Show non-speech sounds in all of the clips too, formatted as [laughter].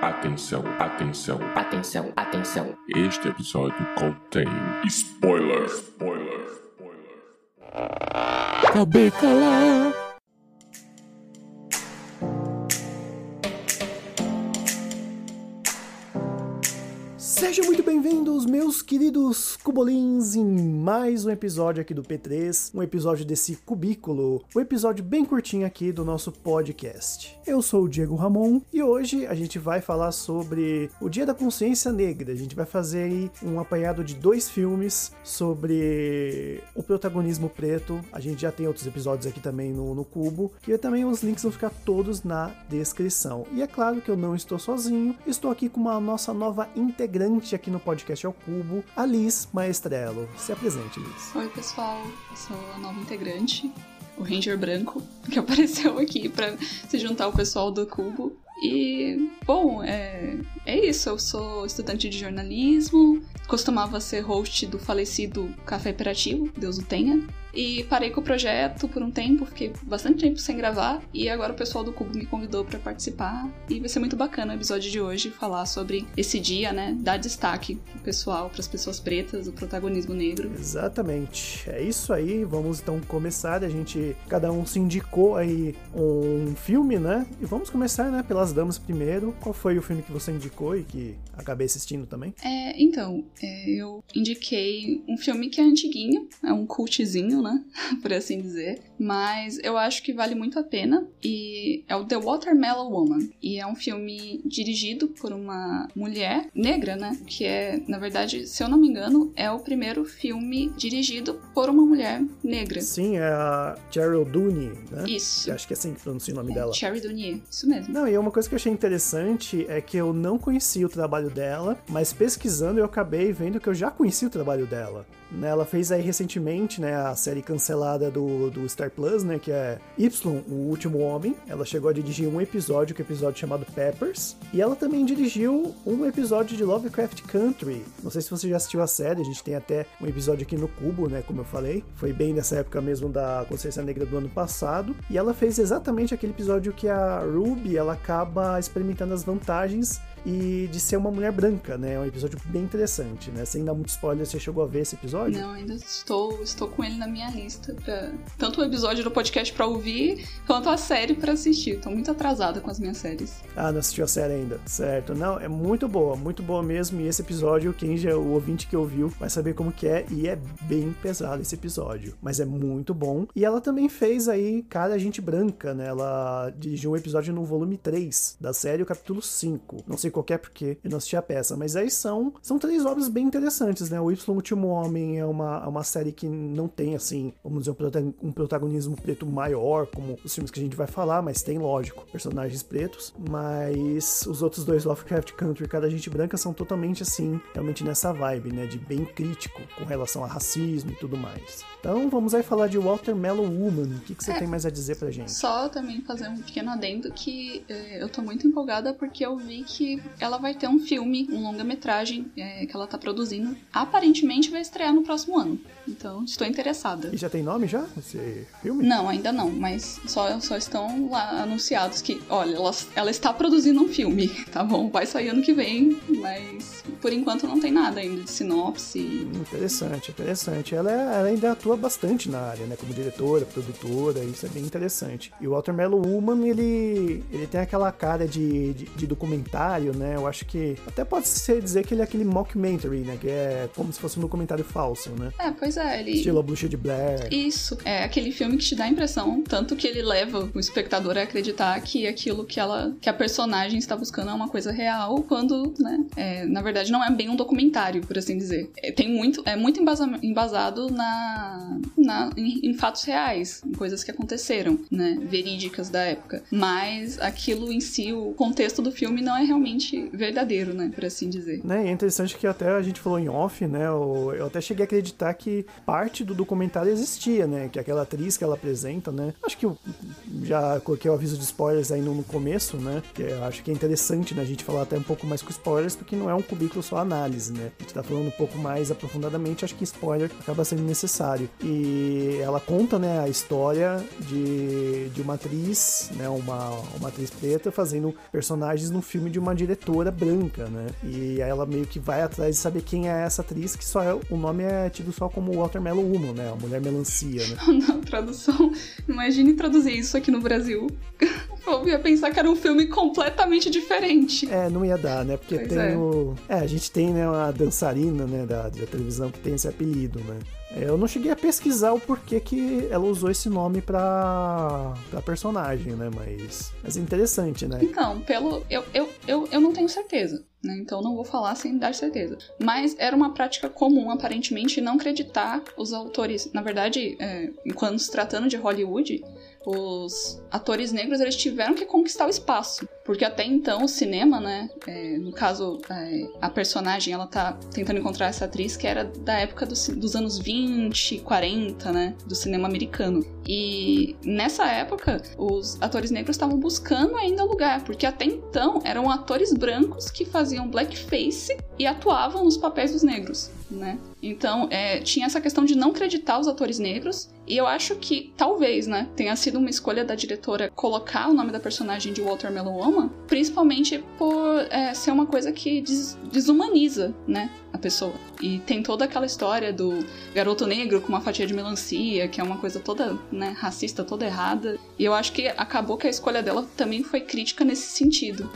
Atenção, atenção, Atenção, atenção. este episódio contém spoiler, spoiler, spoiler. Acabei muito bem-vindos, meus queridos cubolins, em mais um episódio aqui do P3, um episódio desse cubículo, um episódio bem curtinho aqui do nosso podcast. Eu sou o Diego Ramon e hoje a gente vai falar sobre o Dia da Consciência Negra. A gente vai fazer aí um apanhado de dois filmes sobre o protagonismo preto. A gente já tem outros episódios aqui também no, no Cubo, que também os links vão ficar todos na descrição. E é claro que eu não estou sozinho, estou aqui com uma nossa nova integrante aqui no podcast ao Cubo, a Liz Maestrello. Se apresente, Liz. Oi, pessoal. Eu sou a nova integrante, o Ranger Branco, [laughs] que apareceu aqui pra se juntar ao pessoal do Cubo. E, bom, é, é isso. Eu sou estudante de jornalismo, costumava ser host do falecido Café Imperativo, Deus o tenha. E parei com o projeto por um tempo, fiquei bastante tempo sem gravar, e agora o pessoal do Cubo me convidou para participar. E vai ser muito bacana o episódio de hoje falar sobre esse dia, né? Dar destaque pro pessoal, para as pessoas pretas, o protagonismo negro. Exatamente. É isso aí. Vamos então começar. A gente, cada um se indicou aí um filme, né? E vamos começar, né, pelas damas primeiro. Qual foi o filme que você indicou e que acabei assistindo também? É, então, é, eu indiquei um filme que é antiguinho, é um cultzinho, né? [laughs] Por assim dizer. Mas eu acho que vale muito a pena. E é o The Watermelon Woman. E é um filme dirigido por uma mulher negra, né? Que é, na verdade, se eu não me engano, é o primeiro filme dirigido por uma mulher negra. Sim, é a Cheryl Dooney, né? Isso. Eu acho que é assim que pronuncia o nome dela. Cherry Dunier, isso mesmo. Não, e uma coisa que eu achei interessante é que eu não conhecia o trabalho dela, mas pesquisando eu acabei vendo que eu já conhecia o trabalho dela. Né, Ela fez aí recentemente, né, a série cancelada do, do Star Plus, né, que é Y, o Último Homem. Ela chegou a dirigir um episódio, que é o episódio chamado Peppers. E ela também dirigiu um episódio de Lovecraft Country. Não sei se você já assistiu a série, a gente tem até um episódio aqui no Cubo, né, como eu falei. Foi bem nessa época mesmo da Consciência Negra do ano passado. E ela fez exatamente aquele episódio que a Ruby, ela acaba experimentando as vantagens e de ser uma mulher branca, né? É um episódio bem interessante, né? Sem dar muito spoiler, você chegou a ver esse episódio? Não, ainda estou, estou com ele na minha lista. Pra, tanto o episódio do podcast pra ouvir, quanto a série pra assistir. Estou muito atrasada com as minhas séries. Ah, não assistiu a série ainda, certo? Não, é muito boa, muito boa mesmo. E esse episódio, quem já, o ouvinte que ouviu, vai saber como que é. E é bem pesado esse episódio, mas é muito bom. E ela também fez aí Cara Gente Branca, né? Ela dirigiu um episódio no volume 3 da série, o capítulo 5. Não sei qual que é porque eu não assisti a peça, mas aí são, são três obras bem interessantes, né? O Y, Último Homem, é uma, é uma série que não tem, assim, vamos dizer, um prota- protagonismo preto maior, como os filmes que a gente vai falar, mas tem, lógico, personagens pretos. Mas os outros dois, Lovecraft Country e Cara Gente Branca, são totalmente, assim, realmente nessa vibe, né? De bem crítico com relação a racismo e tudo mais. Então vamos aí falar de Watermelon Woman. O que, que você É. tem mais a dizer pra gente? Só também fazer um pequeno adendo que eh, eu tô muito empolgada porque eu vi que ela vai ter um filme, um longa-metragem eh, que ela tá produzindo. Aparentemente vai estrear no próximo ano. Então estou interessada. E já tem nome já? Esse filme? Não, ainda não, mas só, só estão lá anunciados que, olha, ela, ela está produzindo um filme, [laughs] tá bom? Vai sair ano que vem, mas por enquanto não tem nada ainda de sinopse. Interessante, interessante. Ela, ela ainda atua bastante na área, né? Como diretora, produtora, isso é bem interessante. E o Watermelon Woman, ele, ele tem aquela cara de, de, de documentário, né? Eu acho que até pode ser dizer que ele é aquele mockumentary, né? Que é como se fosse um documentário falso, né? É, pois é, ele. Estilo Bruxa de Blair. Isso, é aquele filme que te dá a impressão, tanto que ele leva o espectador a acreditar que aquilo que ela, que a personagem está buscando é uma coisa real, quando, né, é, na verdade não é bem um documentário, por assim dizer. É, tem muito, é muito embasa- embasado na, na em, em fatos reais, em coisas que aconteceram, né, verídicas da época. Mas aquilo em si, o contexto do filme não é realmente verdadeiro, né, por assim dizer. Né, e é interessante que até a gente falou em off, né? Eu, eu até cheguei a acreditar que parte do documentário existia, né? Que aquela atriz que ela apresenta, né? Acho que eu já coloquei o aviso de spoilers aí no, no começo, né? Que eu acho que é interessante, né? A gente falar até um pouco mais com spoilers, porque não é um cubículo só análise, né? A gente tá falando um pouco mais aprofundadamente, acho que spoiler acaba sendo necessário. E ela conta, né, a história de, de uma atriz, né? Uma, uma atriz preta fazendo personagens no filme de uma diretora branca, né? E ela meio que vai atrás de saber quem é essa atriz, que só é, o nome é tido só como Watermelon Woman, né? A mulher melancia, né? [laughs] Na tradução, imagine traduzir isso aqui no Brasil. [laughs] Eu ia pensar que era um filme completamente diferente. É, não ia dar, né? Porque Pois tem é. o. É, a gente tem, né, uma dançarina, né, da, da televisão que tem esse apelido, né? É, Eu não cheguei a pesquisar o porquê que ela usou esse nome pra, pra personagem, né? Mas, mas é interessante, né? Então, pelo. Eu, eu, eu, eu não tenho certeza. Né? Então não vou falar sem dar certeza. Mas era uma prática comum, aparentemente, não acreditar os autores. Na verdade, é, enquanto se tratando de Hollywood, os atores negros eles tiveram que conquistar o espaço. Porque até então o cinema, né? é, no caso, é, a personagem, ela tá tentando encontrar essa atriz que era da época do dos anos 20, 40, né? Do cinema americano. E nessa época, os atores negros estavam buscando ainda lugar, porque até então eram atores brancos que faziam blackface e atuavam nos papéis dos negros, né? Então, é, tinha essa questão de não acreditar os atores negros, e eu acho que talvez, né, tenha sido uma escolha da diretora colocar o nome da personagem de Watermelon Woman, principalmente por é, ser uma coisa que des- desumaniza, né, a pessoa. E tem toda aquela história do garoto negro com uma fatia de melancia, que é uma coisa toda, né, racista, toda errada. E eu acho que acabou que a escolha dela também foi crítica nesse sentido.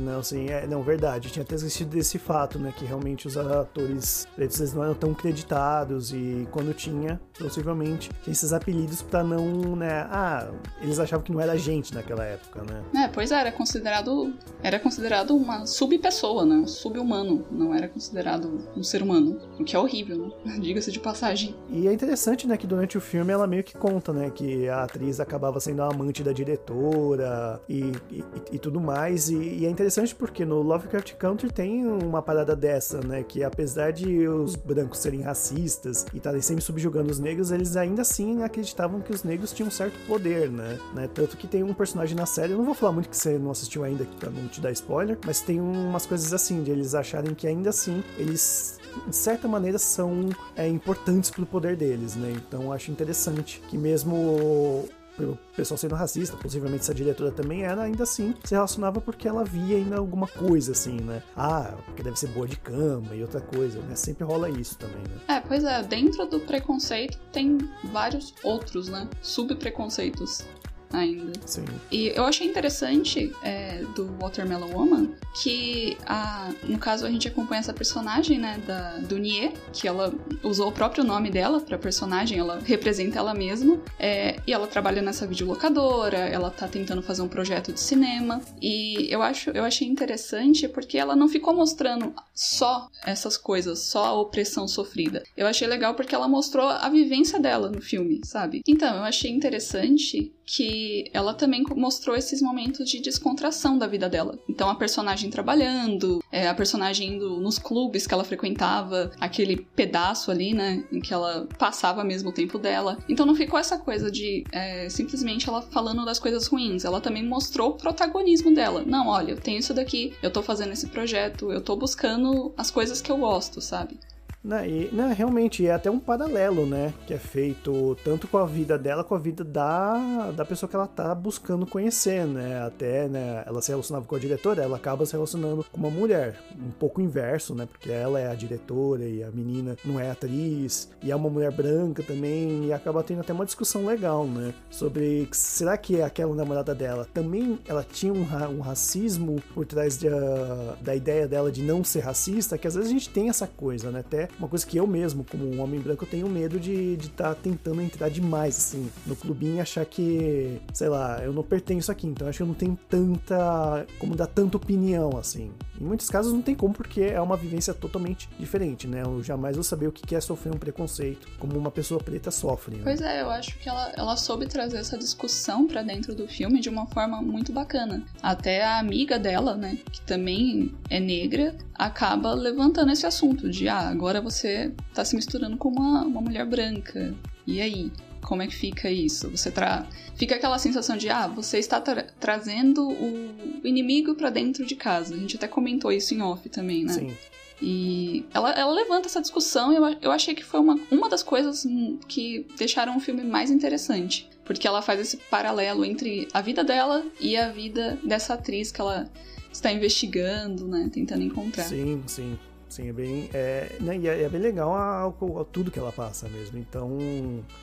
Não, sim, é, não, verdade. Eu tinha até esquecido desse fato, né? Que realmente os atores pretos eles não eram tão creditados e quando tinha, possivelmente, tinha esses apelidos pra não, né? Ah, eles achavam que não era gente naquela época, né? É, pois é, era considerado era considerado uma subpessoa, né? Um sub-humano, não era considerado um ser humano, o que é horrível, né? [laughs] Diga-se de passagem. E é interessante, né, que durante o filme ela meio que conta, né, que a atriz acabava sendo a amante da diretora e, e, e tudo mais. E, e é interessante porque no Lovecraft Country tem uma parada dessa, né, que apesar de os brancos serem racistas e estarem sempre subjugando os negros, eles ainda assim acreditavam que os negros tinham um certo poder, né? né? Tanto que tem um personagem na série, eu não vou falar muito que você não assistiu ainda pra não te dar spoiler, mas tem umas coisas assim, de eles acharem que ainda assim eles de certa maneira são é, importantes pro poder deles, né? Então acho interessante que mesmo o pessoal sendo racista, possivelmente essa diretora também era, ainda assim se relacionava porque ela via ainda alguma coisa assim, né? Ah, porque deve ser boa de cama e outra coisa, né? Sempre rola isso também, né? É, pois é, dentro do preconceito tem vários outros, né? Subpreconceitos ainda. Sim. E eu achei interessante é, do Watermelon Woman que, a, no caso, a gente acompanha essa personagem, né, da, do Nie, que ela usou o próprio nome dela pra personagem, ela representa ela mesma, é, e ela trabalha nessa videolocadora, ela tá tentando fazer um projeto de cinema, e eu, acho, eu achei interessante porque ela não ficou mostrando só essas coisas, só a opressão sofrida. Eu achei legal porque ela mostrou a vivência dela no filme, sabe? Então, eu achei interessante que ela também mostrou esses momentos de descontração da vida dela. Então a personagem trabalhando, é, a personagem indo nos clubes que ela frequentava, aquele pedaço ali, né, em que ela passava mesmo o tempo dela. Então não ficou essa coisa de é, simplesmente ela falando das coisas ruins. Ela também mostrou o protagonismo dela. Não, olha, eu tenho isso daqui, eu tô fazendo esse projeto, eu tô buscando as coisas que eu gosto, sabe? Né, e, né, realmente, é até um paralelo, né? Que é feito tanto com a vida dela, com a vida da, da pessoa que ela tá buscando conhecer, né? Até, né, ela se relacionava com a diretora, ela acaba se relacionando com uma mulher. Um pouco inverso, né? Porque ela é a diretora e a menina não é atriz. E é uma mulher branca também. E acaba tendo até uma discussão legal, né? Sobre será que aquela namorada dela também ela tinha um, um racismo por trás de, ah, da ideia dela de não ser racista? Que às vezes a gente tem essa coisa, né? Até uma coisa que eu mesmo, como um homem branco, eu tenho medo de estar tentando entrar demais, assim, no clubinho e achar que, sei lá, eu não pertenço aqui, então acho que eu não tenho tanta. como dar tanta opinião, assim. Em muitos casos não tem como, porque é uma vivência totalmente diferente, né? Eu jamais vou saber o que é sofrer um preconceito, como uma pessoa preta sofre. Né? Pois é, eu acho que ela, ela soube trazer essa discussão pra dentro do filme de uma forma muito bacana. Até a amiga dela, né, que também é negra, acaba levantando esse assunto de, ah, agora agora você tá se misturando com uma, uma mulher branca. E aí? Como é que fica isso? Você tra... Fica aquela sensação de, ah, você está tra trazendo o inimigo para dentro de casa. A gente até comentou isso em off também, né? Sim. E ela, ela levanta essa discussão e eu, eu achei que foi uma, uma das coisas que deixaram o filme mais interessante. Porque ela faz esse paralelo entre a vida dela e a vida dessa atriz que ela está investigando, né? Tentando encontrar. Sim, sim. Sim, é bem. É, né, e é, é bem legal a, a- tudo que ela passa mesmo. Então,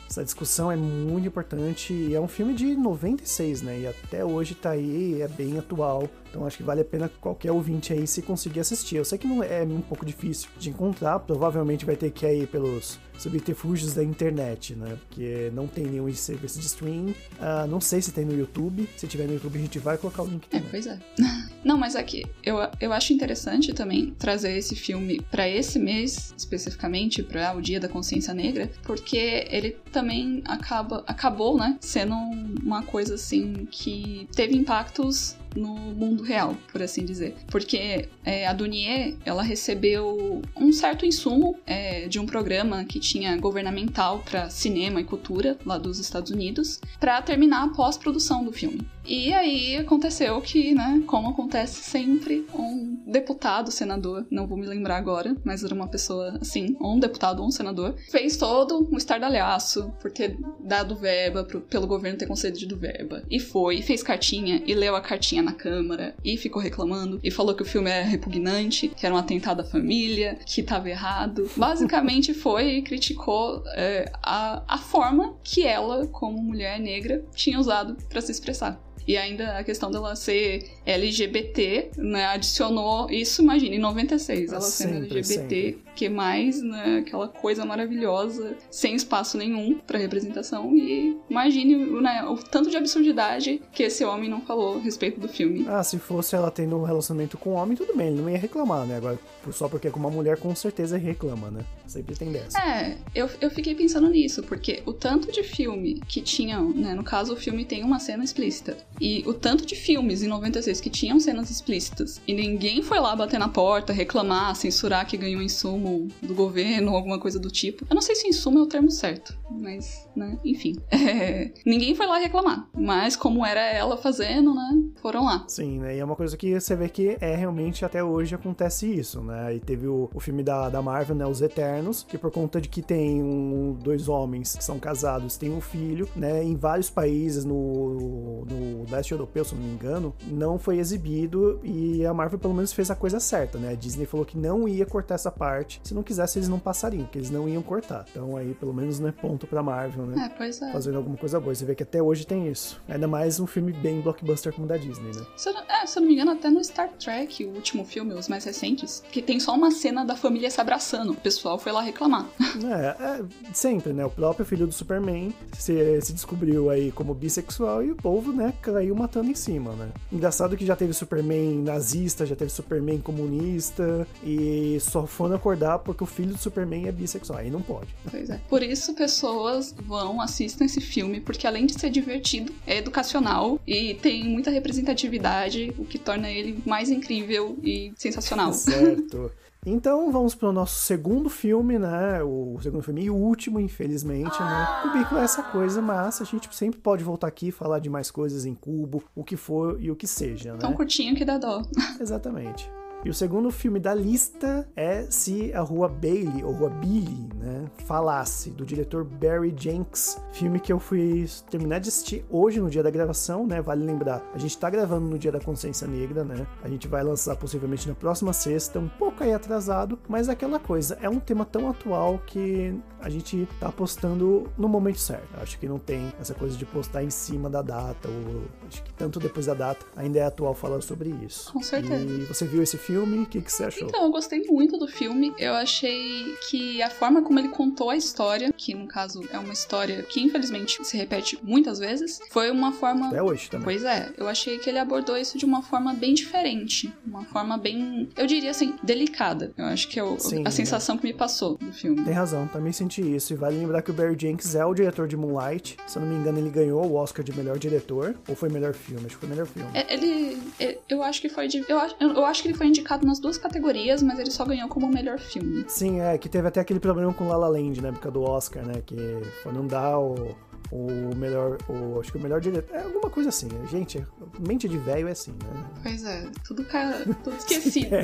essa discussão é muito importante. E é um filme de 96, né? E até hoje tá aí, é bem atual. Então acho que vale a pena qualquer ouvinte aí se conseguir assistir. Eu sei que não é um pouco difícil de encontrar, provavelmente vai ter que ir pelos subterfúgios da internet, né? Porque não tem nenhum serviço de streaming. Ah, não sei se tem no YouTube. Se tiver no YouTube, a gente vai colocar o link É, também. pois é. [laughs] Não, mas aqui, eu, eu acho interessante também trazer esse filme pra esse mês, especificamente, pra o Dia da Consciência Negra, porque ele também acaba, acabou, né, sendo uma coisa assim que teve impactos no mundo real, por assim dizer. Porque é, a Dunier, ela recebeu um certo insumo é, de um programa que tinha governamental para cinema e cultura lá dos Estados Unidos, para terminar a pós-produção do filme. E aí aconteceu que, né, como acontece sempre, um deputado, senador, não vou me lembrar agora, mas era uma pessoa assim, ou um deputado ou um senador, fez todo um estardalhaço por ter dado verba, pro- pelo governo ter concedido verba. E foi, fez cartinha, e leu a cartinha na Câmara, e ficou reclamando, e falou que o filme era repugnante, que era um atentado à família, que tava errado. Basicamente [laughs] foi e criticou é, a, a forma que ela, como mulher negra, tinha usado para se expressar. E ainda a questão dela ser LGBT, né, adicionou isso, imagina, em 96, ela sendo Sempre, LGBT, que mais, né, aquela coisa maravilhosa, sem espaço nenhum pra representação, e imagine né, o tanto de absurdidade que esse homem não falou a respeito do filme. Ah, se fosse ela tendo um relacionamento com um homem, tudo bem, ele não ia reclamar, né? Agora, só porque é com uma mulher, com certeza reclama, né? Sempre tem dessa. É, eu, eu fiquei pensando nisso, porque o tanto de filme que tinham, né? No caso, o filme tem uma cena explícita. E o tanto de filmes em 96 que tinham cenas explícitas e ninguém foi lá bater na porta, reclamar, censurar que ganhou insumo do governo ou alguma coisa do tipo. Eu não sei se insumo é o termo certo, mas, né? Enfim. [laughs] É, ninguém foi lá reclamar. Mas como era ela fazendo, né? Foram lá. Sim, né? E é uma coisa que você vê que é realmente até hoje acontece isso, né? E teve o, o filme da, da Marvel, né? Os Eternos, que por conta de que tem um- dois homens que são casados, tem um filho, né? Em vários países no, no leste europeu, se não me engano, não foi exibido e a Marvel pelo menos fez a coisa certa, né? A Disney falou que não ia cortar essa parte. Se não quisesse, eles não passariam, que eles não iam cortar. Então aí, pelo menos, né? Ponto pra Marvel, né? É, pois é. Fazendo alguma coisa boa. Você vê que até hoje tem isso. Ainda mais um filme bem blockbuster como o da Disney, né? Se eu, não- é, se eu não me engano, até no Star Trek, o último filme, os mais recentes, que tem só uma cena da família se abraçando. O pessoal foi lá reclamar. [laughs] É, é, sempre, né? O próprio filho do Superman se, se descobriu aí como bissexual e o povo, né, caiu matando em cima, né? Engraçado que já teve Superman nazista, já teve Superman comunista e só foram acordar porque o filho do Superman é bissexual. Aí não pode. Pois é. Por isso, pessoas vão, assistam esse filme, porque além de ser divertido, é educacional e tem muita representatividade, o que torna ele mais incrível e sensacional. Certo. [laughs] Então vamos pro nosso segundo filme, né? O segundo filme e o último, infelizmente, né? Cubículo é essa coisa, mas a gente sempre pode voltar aqui e falar de mais coisas em cubo, o que for e o que seja, né? Tão curtinho que dá dó. Exatamente. E o segundo filme da lista é Se a Rua Bailey, ou Rua Billy, né, falasse, do diretor Barry Jenks. Filme que eu fui terminar de assistir hoje, no dia da gravação, né? Vale lembrar, a gente tá gravando no dia da consciência negra, né? A gente vai lançar possivelmente na próxima sexta, um pouco aí atrasado, mas é aquela coisa, é um tema tão atual que a gente tá postando no momento certo. Acho que não tem essa coisa de postar em cima da data, ou acho que tanto depois da data ainda é atual falar sobre isso. Com certeza. E você viu esse filme? O que, que você achou? Então, eu gostei muito do filme. Eu achei que a forma como ele contou a história, que no caso é uma história que infelizmente se repete muitas vezes, foi uma forma. Até hoje também. Pois é, eu achei que ele abordou isso de uma forma bem diferente. Uma forma bem, eu diria assim, delicada. Eu acho que é o- Sim, a é. sensação que me passou do filme. Tem razão, também senti isso. E vale lembrar que o Barry Jenkins é o diretor de Moonlight. Se eu não me engano, ele ganhou o Oscar de melhor diretor. Ou foi melhor filme? Acho que foi melhor filme. É, Ele, é, eu acho que foi, de- eu acho, eu acho que ele foi indicado nas duas categorias, mas ele só ganhou como melhor filme. Sim, é, que teve até aquele problema com La La Land, né, por causa do Oscar, né, que foi não dar o, o melhor, o, acho que o melhor diretor, é alguma coisa assim, né? gente, mente de velho é assim, né? Pois é, tudo, cara, tudo [laughs] esquecido. [laughs]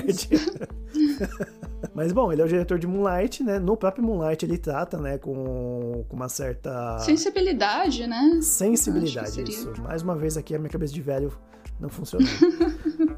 Mas bom, ele é o diretor de Moonlight, né? No próprio Moonlight ele trata, né, com, com uma certa sensibilidade, né? Sensibilidade, isso. Mais uma vez aqui a minha cabeça de velho não funcionou. [laughs]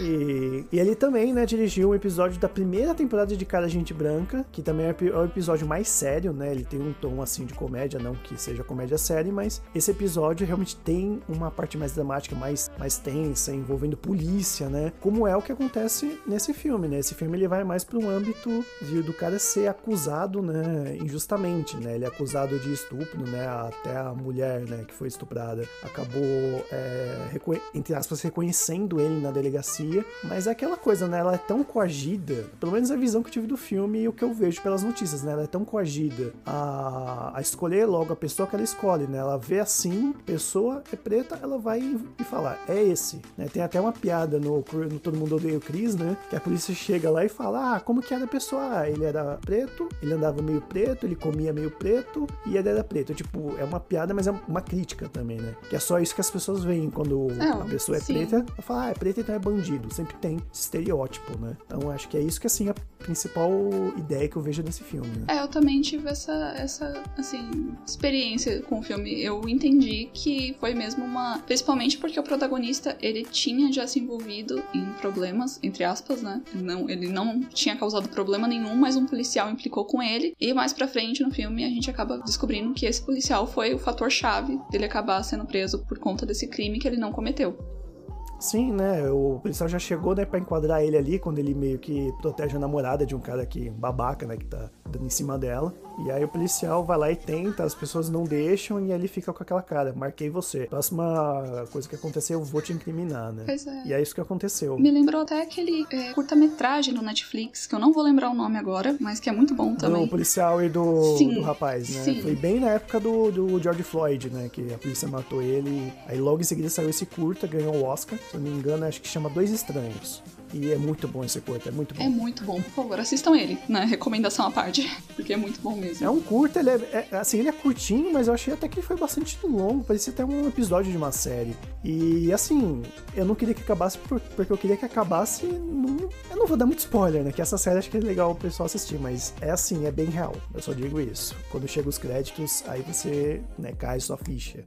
E, e, ele também, né, dirigiu um episódio da primeira temporada de Cara Gente Branca, que também é o episódio mais sério, né? Ele tem um tom assim de comédia, não que seja comédia séria, mas esse episódio realmente tem uma parte mais dramática, mais, mais tensa, envolvendo polícia, né? Como é o que acontece nesse filme, né? Esse filme ele vai mais para um âmbito de, do cara ser acusado, né, injustamente, né? Ele é acusado de estupro, né? Até a mulher, né, que foi estuprada, acabou, é, entre aspas, reconhecendo ele na delegacia mas é aquela coisa, né? Ela é tão coagida, pelo menos a visão que eu tive do filme e o que eu vejo pelas notícias, né? Ela é tão coagida a, a escolher logo a pessoa que ela escolhe, né? Ela vê assim, pessoa é preta, ela vai e falar, é esse, né? Tem até uma piada no, no Todo Mundo Odeia o Chris, né? Que a polícia chega lá e fala, ah, como que era a pessoa? Ah, ele era preto, ele andava meio preto, ele comia meio preto e ele era preto. Tipo, é uma piada, mas é uma crítica também, né? Que é só isso que as pessoas veem quando a pessoa é sim. preta, ela fala, ah, é preta então é bandido sempre tem estereótipo, né? Então acho que é isso que assim a principal ideia que eu vejo desse filme. Né? É, eu também tive essa essa assim experiência com o filme. Eu entendi que foi mesmo uma, principalmente porque o protagonista ele tinha já se envolvido em problemas entre aspas, né? Não, ele não tinha causado problema nenhum, mas um policial implicou com ele e mais para frente no filme a gente acaba descobrindo que esse policial foi o fator chave dele acabar sendo preso por conta desse crime que ele não cometeu. Sim, né? O policial já chegou, né, pra enquadrar ele ali, quando ele meio que protege a namorada de um cara que, babaca, né, que tá dando em cima dela. E aí o policial vai lá e tenta, as pessoas não deixam e ele fica com aquela cara, marquei você. Próxima coisa que acontecer, eu vou te incriminar, né? Pois é. E é isso que aconteceu. Me lembrou até aquele é, curta-metragem no Netflix, que eu não vou lembrar o nome agora, mas que é muito bom também. Do policial e do, sim, do rapaz, né? Sim. Foi bem na época do, do George Floyd, né? Que a polícia matou ele. Aí logo em seguida saiu esse curta, ganhou o Oscar. Se eu não me engano, acho que chama Dois Estranhos. E é muito bom esse curta, é muito bom. É muito bom, por favor, assistam ele, né? Recomendação à parte, [laughs] porque é muito bom mesmo. É um curta, ele é, é, assim, ele é curtinho, mas eu achei até que foi bastante longo, parecia até um episódio de uma série. E assim, eu não queria que acabasse porque eu queria que acabasse. Num... Eu não vou dar muito spoiler, né? Que essa série acho que é legal o pessoal assistir, mas é assim, é bem real. Eu só digo isso. Quando chega os créditos, aí você né, cai sua ficha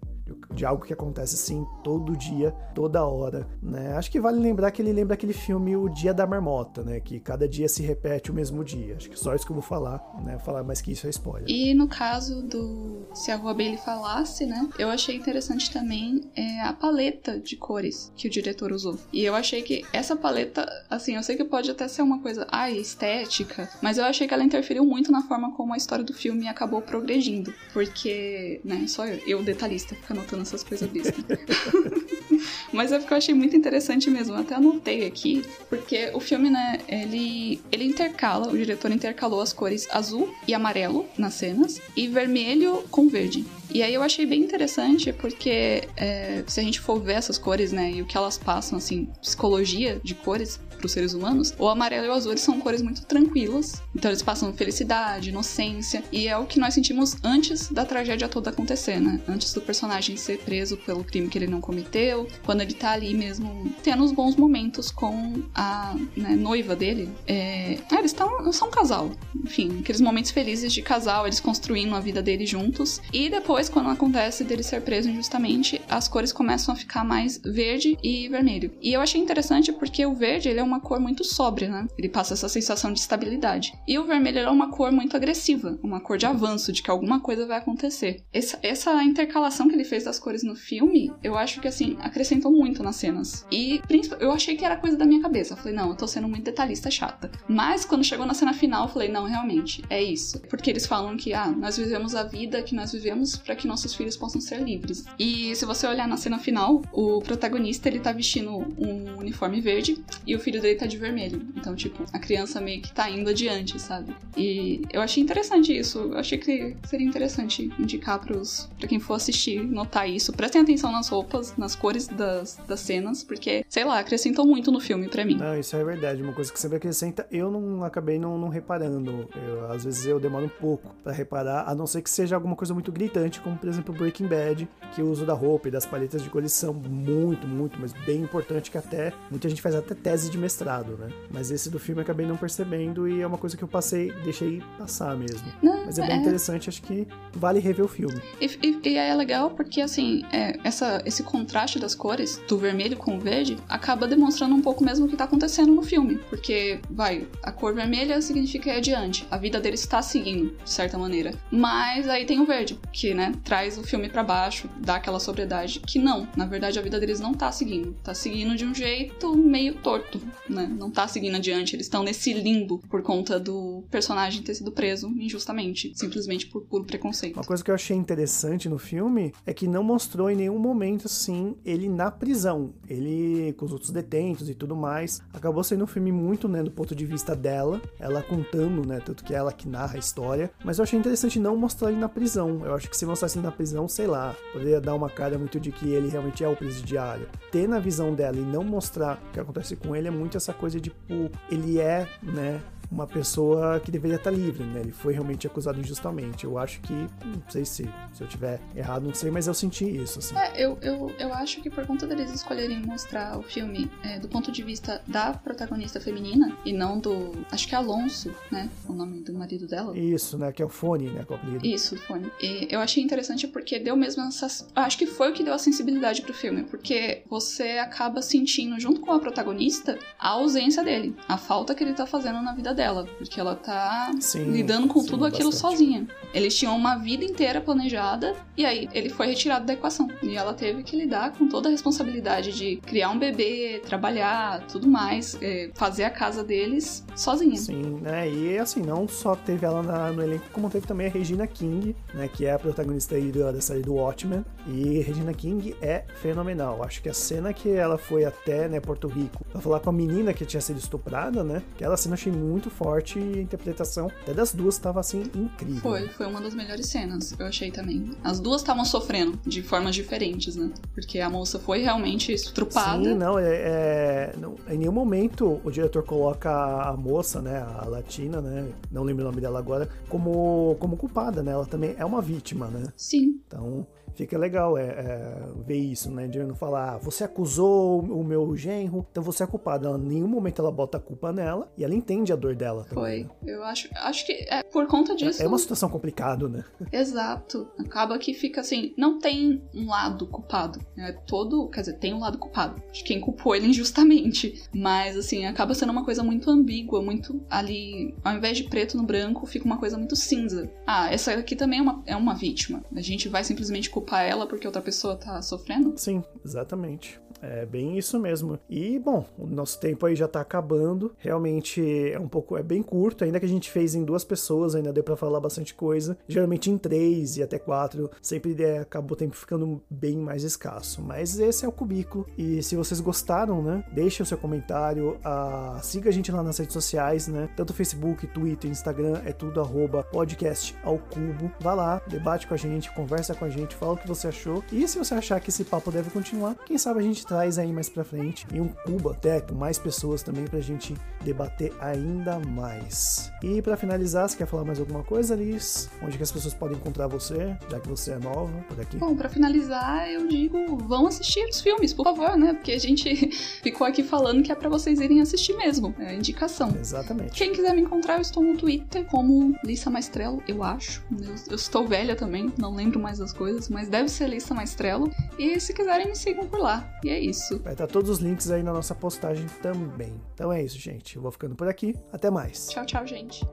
de algo que acontece assim todo dia, toda hora, né? Acho que vale lembrar que ele lembra aquele filme O Dia da Marmota, né? Que cada dia se repete o mesmo dia. Acho que só isso que eu vou falar, né? Falar mais que isso é spoiler. E no caso do Se a Rua Bailey falasse, né? Eu achei interessante também é, a paleta de cores que o diretor usou. E eu achei que essa paleta, assim, eu sei que pode até ser uma coisa, ai, estética, mas eu achei que ela interferiu muito na forma como a história do filme acabou progredindo. Porque, né, só eu, eu detalhista, ficando anotando essas coisas bestas. [laughs] Mas é porque eu achei muito interessante mesmo. Eu até anotei aqui, porque o filme, né, ele, ele intercala, o diretor intercalou as cores azul e amarelo nas cenas e vermelho com verde. E aí eu achei bem interessante porque é, se a gente for ver essas cores, né, e o que elas passam, assim, psicologia de cores, para os seres humanos, o amarelo e o azul são cores muito tranquilas. Então eles passam felicidade, inocência, e é o que nós sentimos antes da tragédia toda acontecer, né? Antes do personagem ser preso pelo crime que ele não cometeu, quando ele tá ali mesmo tendo os bons momentos com a né, noiva dele. É... Ah, eles tão, são um casal. Enfim, aqueles momentos felizes de casal, eles construindo a vida deles juntos. E depois, quando acontece dele ser preso injustamente, as cores começam a ficar mais verde e vermelho. E eu achei interessante porque o verde, ele é um uma cor muito sóbria, né? Ele passa essa sensação de estabilidade. E o vermelho é uma cor muito agressiva, uma cor de avanço, de que alguma coisa vai acontecer. Essa, essa intercalação que ele fez das cores no filme, eu acho que, assim, acrescentou muito nas cenas. E eu achei que era coisa da minha cabeça. Eu falei, não, eu tô sendo muito detalhista chata. Mas quando chegou na cena final, eu falei, não, realmente, é isso. Porque eles falam que, ah, nós vivemos a vida que nós vivemos para que nossos filhos possam ser livres. E se você olhar na cena final, o protagonista ele tá vestindo um uniforme verde e o filho tá de vermelho. Então, tipo, a criança meio que tá indo adiante, sabe? E eu achei interessante isso. Eu achei que seria interessante indicar pros, pra quem for assistir, notar isso. Prestem atenção nas roupas, nas cores das, das cenas, porque, sei lá, acrescentam muito no filme para mim. Não, isso é verdade. Uma coisa que sempre acrescenta, eu não acabei não, não reparando. Eu, às vezes eu demoro um pouco para reparar, a não ser que seja alguma coisa muito gritante, como por exemplo Breaking Bad, que o uso da roupa e das paletas de cores são muito, muito, mas bem importante que até muita gente faz até tese de mestrado, né? Mas esse do filme eu acabei não percebendo e é uma coisa que eu passei, deixei passar mesmo. Não, mas é bem interessante, acho que vale rever o filme. E, e, e é legal porque, assim, é, essa, esse contraste das cores, do vermelho com o verde, acaba demonstrando um pouco mesmo o que tá acontecendo no filme. Porque, vai, a cor vermelha significa ir adiante. A vida deles está seguindo, de certa maneira. Mas aí tem o verde, que, né, traz o filme para baixo, dá aquela sobriedade. Que não, na verdade a vida deles não tá seguindo. Tá seguindo de um jeito meio torto, né? Não tá seguindo adiante. Eles estão nesse limbo por conta do personagem ter sido preso injustamente, simplesmente por puro preconceito. Uma coisa que eu achei interessante no filme é que não mostrou em nenhum momento, assim, ele na prisão. Ele, com os outros detentos e tudo mais, acabou sendo um filme muito, né, do ponto de vista dela, ela contando, né, tanto que ela que narra a história. Mas eu achei interessante não mostrar ele na prisão. Eu acho que se mostrasse na prisão, sei lá, poderia dar uma cara muito de que ele realmente é o presidiário. Ter na visão dela e não mostrar o que acontece com ele é muito essa coisa de, tipo, ele é, né, uma pessoa que deveria estar livre, né? Ele foi realmente acusado injustamente. Eu acho que, não sei se, se eu tiver errado, não sei, mas eu senti isso, assim. É, eu, eu, eu acho que por conta deles escolherem mostrar o filme é, do ponto de vista da protagonista feminina e não do. Acho que é Alonso, né? O nome do marido dela. Isso, né? Que é o Fone, né? É o apelido. Isso, Fone. E eu achei interessante porque deu mesmo essa. Acho que foi o que deu a sensibilidade pro filme, porque você acaba sentindo, junto com a protagonista, a ausência dele, a falta que ele tá fazendo na vida dela dela, porque ela tá Sim, lidando com sim, tudo aquilo bastante. sozinha. Eles tinham uma vida inteira planejada e aí ele foi retirado da equação. E ela teve que lidar com toda a responsabilidade de criar um bebê, trabalhar, tudo mais, é, fazer a casa deles sozinha. Sim, né? E assim, não só teve ela na- no elenco, como teve também a Regina King, né? Que é a protagonista aí da, da série do Watchmen. E Regina King é fenomenal. Acho que a cena que ela foi até, né, Porto Rico pra falar com a menina que tinha sido estuprada, né? Aquela cena eu achei muito forte e a interpretação até das duas tava assim incrível. Foi, foi uma das melhores cenas, eu achei também. As duas estavam sofrendo de formas diferentes, né? Porque a moça foi realmente estrupada. Sim, não, é, é- não, em nenhum momento o diretor coloca a moça, né, a latina, né, não lembro o nome dela agora, como, como culpada, né, ela também é uma vítima, né, Sim, então fica legal é, é, ver isso, né, de não falar, ah, você acusou o meu genro, então você é culpada, ela, em nenhum momento ela bota a culpa nela e ela entende a dor dela também. foi. né. Eu acho, acho que é por conta disso. É uma situação complicada, né? [laughs] Exato. Acaba que fica assim, não tem um lado culpado. É todo, quer dizer, tem um lado culpado de quem culpou ele [laughs] injustamente. Mas assim, acaba sendo uma coisa muito ambígua, muito ali, ao invés de preto no branco, fica uma coisa muito cinza. Ah, essa aqui também é uma, é uma vítima. A gente vai simplesmente culpar ela porque outra pessoa tá sofrendo? Sim, exatamente. É bem isso mesmo. E, bom, o nosso tempo aí já tá acabando. Realmente é um pouco, é bem curto, ainda que a gente fez em duas pessoas, ainda deu pra falar bastante coisa. Geralmente em três e até quatro, sempre é, acaba o tempo ficando bem mais escasso. Mas esse é o Cubículo. E se vocês gostaram, né, deixem o seu comentário, ah, siga a gente lá nas redes sociais, né, tanto Facebook, Twitter, Instagram, é tudo arroba podcast ao cubo. Vá lá, debate com a gente, conversa com a gente, fala o que você achou. E se você achar que esse papo deve continuar, quem sabe a gente traz aí mais pra frente e um cubo até com mais pessoas também pra gente debater ainda mais. E pra finalizar, você quer falar mais alguma coisa, Liz? Onde que as pessoas podem encontrar você, já que você é nova por aqui? Bom, pra finalizar, eu digo, vão assistir os filmes, por favor, né? Porque a gente [laughs] ficou aqui falando que é pra vocês irem assistir mesmo. É a indicação. Exatamente. Quem quiser me encontrar, eu estou no Twitter como Lissa Maestrello, eu acho. Eu, eu estou velha também, não lembro mais das coisas, mas deve ser Lissa Maestrello. E se quiserem, me sigam por lá. E é isso. Vai estar todos os links aí na nossa postagem também. Então é isso, gente. Eu vou ficando por aqui. Até mais. Tchau, tchau, gente.